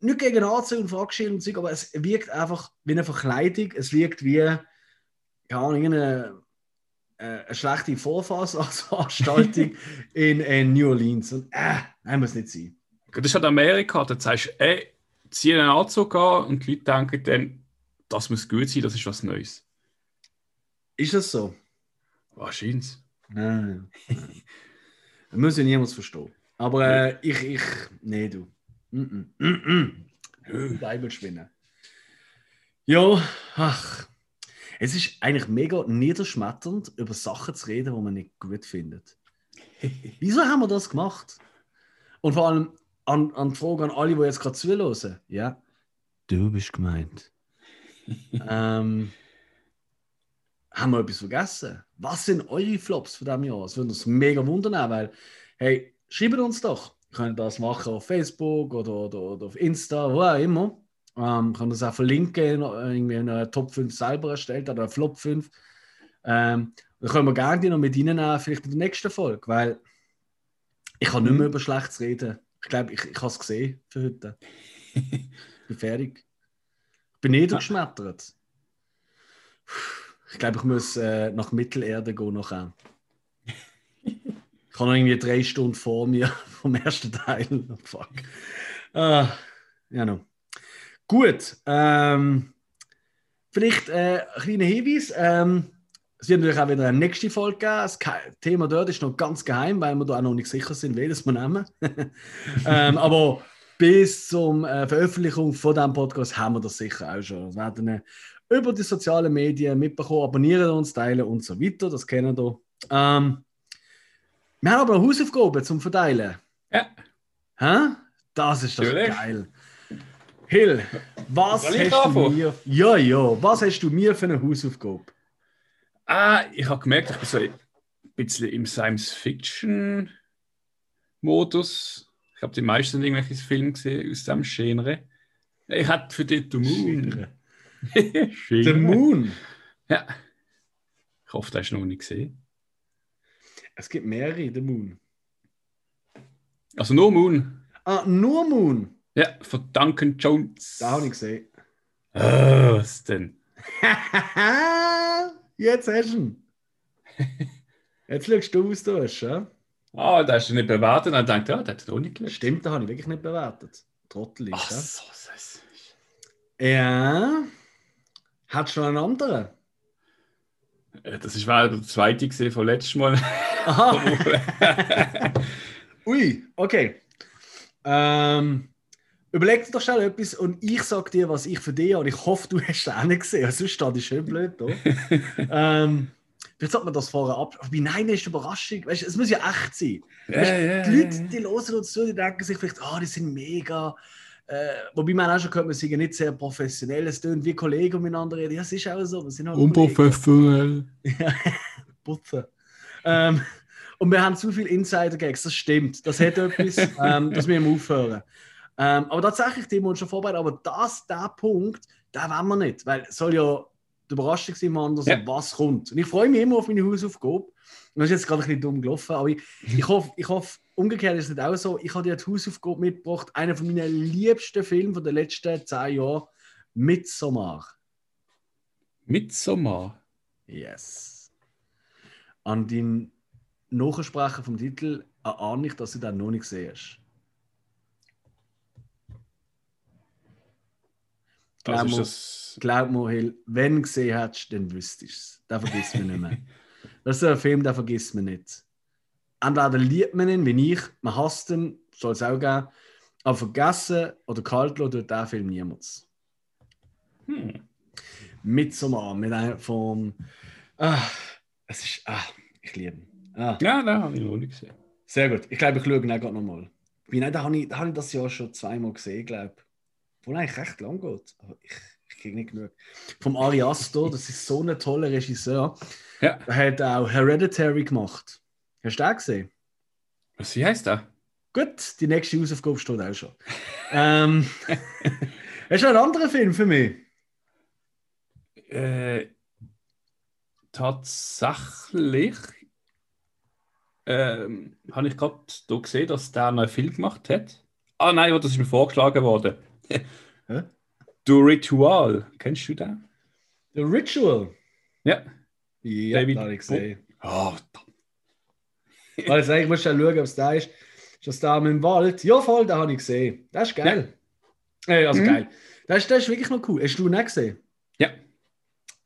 Nicht gegen Anzug und Frackschiele und so, aber es wirkt einfach wie eine Verkleidung. Es wirkt wie, keine Ahnung, eine, äh, eine schlechte Vorfahrtsveranstaltung in, in New Orleans. Und äh, nein, muss nicht sein. Das ist halt Amerika, da sagst du, ey, zieh einen Anzug an und die Leute denken dann, das muss gut sein, das ist was Neues. Ist das so? Wahrscheinlich. Nein. Das muss ja niemand verstehen. Aber äh, ich, ich, nee, du. Mm -mm. Mm -mm. Bible schwinden. Ja, ach. Es ist eigentlich mega niederschmetternd, über Sachen zu reden, die man nicht gut findet. Wieso haben wir das gemacht? Und vor allem an, an die Frage an alle, die jetzt gerade zuhören. Ja, du bist gemeint. ähm, haben wir etwas vergessen? Was sind eure Flops von diesem Jahr? Es würde uns mega wundern, weil, hey, schreibt uns doch. Ihr könnt das machen auf Facebook oder, oder, oder auf Insta, wo auch immer. Ähm, kann das auch verlinken, irgendwie in einer Top 5 selber erstellt oder einer Flop 5. Ähm, dann können wir gerne die noch mit reinnehmen, vielleicht in der nächsten Folge, weil ich kann nicht mehr über Schlechtes reden. Ich glaube, ich, ich habe es gesehen für heute. ich bin fertig. Ich bin niedergeschmettert. Ich glaube, ich muss äh, nach Mittelerde gehen nachher. Ich habe noch irgendwie drei Stunden vor mir vom ersten Teil. Oh, fuck. Ah, ja, no. Gut. Ähm, vielleicht äh, ein kleiner Hinweis. Ähm, es wird natürlich auch wieder eine nächste Folge geben. Das Thema dort ist noch ganz geheim, weil wir da auch noch nicht sicher sind, welches wir nehmen. ähm, aber bis zum äh, Veröffentlichung von diesem Podcast haben wir das sicher auch schon. Wir werden äh, über die sozialen Medien mitbekommen, abonnieren uns, teilen und so weiter. Das kennen wir. Ähm, wir haben aber eine Hausaufgabe zum Verteilen. Ja. Hä? Das ist doch Natürlich. geil. Hill, was hast du mir? Ja, ja. Was hast du mir für eine Hausaufgabe? Ah, ich habe gemerkt, ich bin so ein bisschen im Science-Fiction-Modus. Ich habe die meisten irgendwelche Filme gesehen aus diesem Genre. Ich hatte für dich The Moon. The. Moon. Ja. Ich hoffe, das hast du noch nicht gesehen. Es gibt mehrere, The Moon. Also nur Moon. Ah, nur Moon. Ja, von Duncan Jones. Da habe ich gesehen. Ah, was denn? Jetzt hast du ihn. Jetzt schaust du aus, du hast, ja? Ah, da hast du nicht bewertet. Dann denkt ja, der hat auch nicht gelesen. Stimmt, da habe ich wirklich nicht bewertet. Trottel Ach ist, so, das ist. ja? Hat schon einen anderen? Äh, Das war der zweite gesehen von letztem Mal. Aha. Ui, okay. Ähm, überleg dir doch schnell etwas und ich sag dir, was ich für dich habe. Ich hoffe, du hast es auch nicht gesehen, sonst steht ich schön blöd da. ähm, vielleicht sollte man das vorher ab. Aber nein, das ist eine Überraschung. Weißt, es muss ja echt sein. Ja, Weißt, ja, die Leute, die hören uns zu, die denken sich vielleicht, ah, die sind mega. Äh, wobei man auch schon gehört, wir sind nicht sehr professionell. Es tönt wie Kollegen miteinander reden. Ja, es ist auch so. Wir sind halt. Unprofessionell. Putzen. Ähm, und wir haben zu viel Insider-Gags, das stimmt. Das hat etwas, ähm, das müssen wir aufhören. Ähm, aber tatsächlich, die uns schon vorbereitet, aber das, der Punkt, den wollen wir nicht, weil es soll ja die Überraschung sein, man, dass Ja. was kommt. Und ich freue mich immer auf meine Hausaufgabe. Und Das ist jetzt gerade ein bisschen dumm gelaufen, aber ich, ich, hoffe, ich hoffe, umgekehrt ist es nicht auch so. Ich habe dir die Hausaufgabe mitgebracht, einer von meinen liebsten Filmen von den letzten zehn Jahren, Midsommar. Midsommar. Yes. An den Nachsprechen vom Titel erahne ich, dass du den noch nicht siehst. Glaub, also mir, das... glaub mir, Hill, wenn du gesehen hättest, dann wüsstest du es. Da vergisst man nicht mehr. Das ist ein Film, den vergisst man nicht. Entweder liebt man ihn, wie ich, man hasst ihn, soll es auch geben. Aber vergessen oder kalt lassen tut der Film niemals. Hm. Midsommar mit einem vom. Ah, es ist. Ah, ich liebe ihn. Ah. Ja, da habe ich noch nicht gesehen. Sehr gut. Ich glaube, ich schaue ihn auch nochmal. Nein, da habe ich, da habe ich das Jahr schon zweimal gesehen, glaube ich. Wo eigentlich recht lang geht. Aber ich, ich kriege nicht genug. Vom Ari Aster, das ist so ein toller Regisseur. Ja. Der hat auch Hereditary gemacht. Hast du den gesehen? Was wie heißt der? Gut, die nächste Hausaufgabe steht auch schon. ähm, hast du einen anderen Film für mich? Äh, tatsächlich ähm, habe ich gerade gesehen, dass der einen Film gemacht hat. Ah nein, das ist mir vorgeschlagen worden. Du Ritual. Kennst du den? The Ritual? Ja. Ja, David habe ich gesehen. Oh, also, ich muss schon schauen, ob es da ist. Ist das da im Wald? Ja, voll, da habe ich gesehen. Das ist geil. Ja. Äh, also mhm. geil. Das ist, das ist wirklich noch cool. Hast du nicht gesehen? Ja.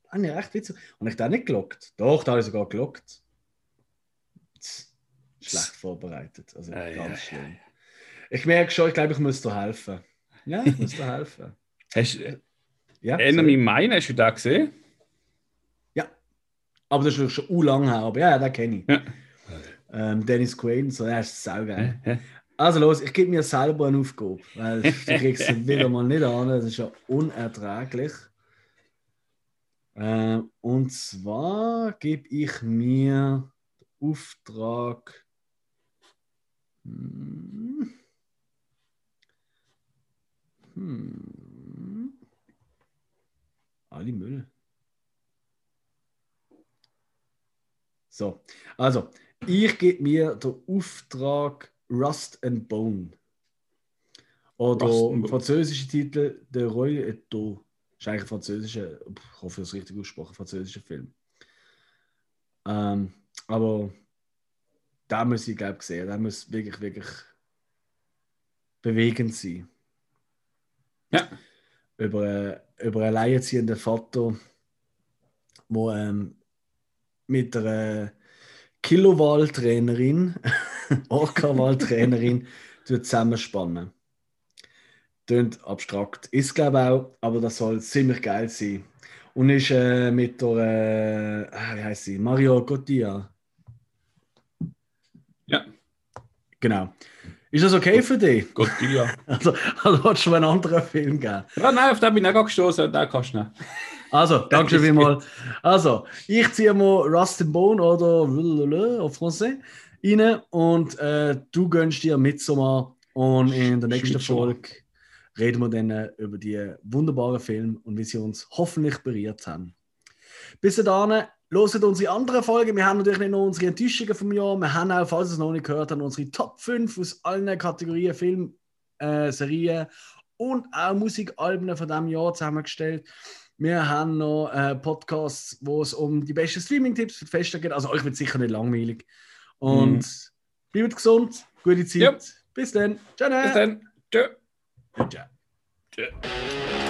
Habe ich echt witzig. Und ich da nicht gelockt? Doch, da habe ich sogar gelockt. Schlecht vorbereitet. Also äh, ganz ja, schlimm. Ja, ich merke schon, ich glaube, ich muss dir helfen. Ja, ich muss dir helfen. Hast, äh, ja, Enemy Mine, hast du da gesehen? Ja. Aber das ist schon u lang her. Aber ja, den kenne ich. Ja. Ähm, Dennis Quaid, so, er ist saugeil. Also los, ich gebe mir selber eine Aufgabe, weil du kriegst es wieder mal nicht an, das ist ja unerträglich. Äh, und zwar gebe ich mir den Auftrag. Hm, hm, Ali Müll. So, also ich gebe mir den Auftrag Rust and Bone. Oder im französischen Titel De Roy et Do. Das ist eigentlich ein französischer, ich hoffe, das ist richtig ausgesprochen, französischer Film. Ähm, aber da muss ich, glaube ich, sehen. Da muss wirklich, wirklich bewegend sein. Ja. Über, über einen alleinerziehenden Vater, der ähm, mit einer Kilowahl-Trainerin, Orca-Wahl-Trainerin zusammenspannen. Tönt abstrakt. Ist, glaube ich, auch, aber das soll ziemlich geil sein. Und ist äh, mit der, äh, ah, wie heißt sie? Mario Gottia. Ja. Genau. Ist das okay für dich? Gottia. Also, also hast du einen anderen Film gegeben? Ja, nein, auf den bin ich auch gestoßen, den kannst du nicht. Also, danke schön vielmals. Also, ich ziehe mal Rust and Bone oder auf Français rein und äh, du gönnst dir Midsommar und in der nächsten Folge reden wir dann äh, über die wunderbaren Filme und wie sie uns hoffentlich berührt haben. Bis dahin, Hört unsere anderen Folgen. Wir haben natürlich nicht nur unsere Enttäuschungen vom Jahr, wir haben auch, falls ihr es noch nicht gehört habt, unsere Top 5 aus allen Kategorien Film, äh, Serien und auch Musikalben von diesem Jahr zusammengestellt. Wir haben noch äh, Podcasts, wo es um die besten Streaming-Tipps für die Feste geht. Also euch wird sicher nicht langweilig. Und mhm. bleibt gesund, gute Zeit. Yep. Bis dann. Ciao. Bis dann. Tschö. Ciao. Tschö.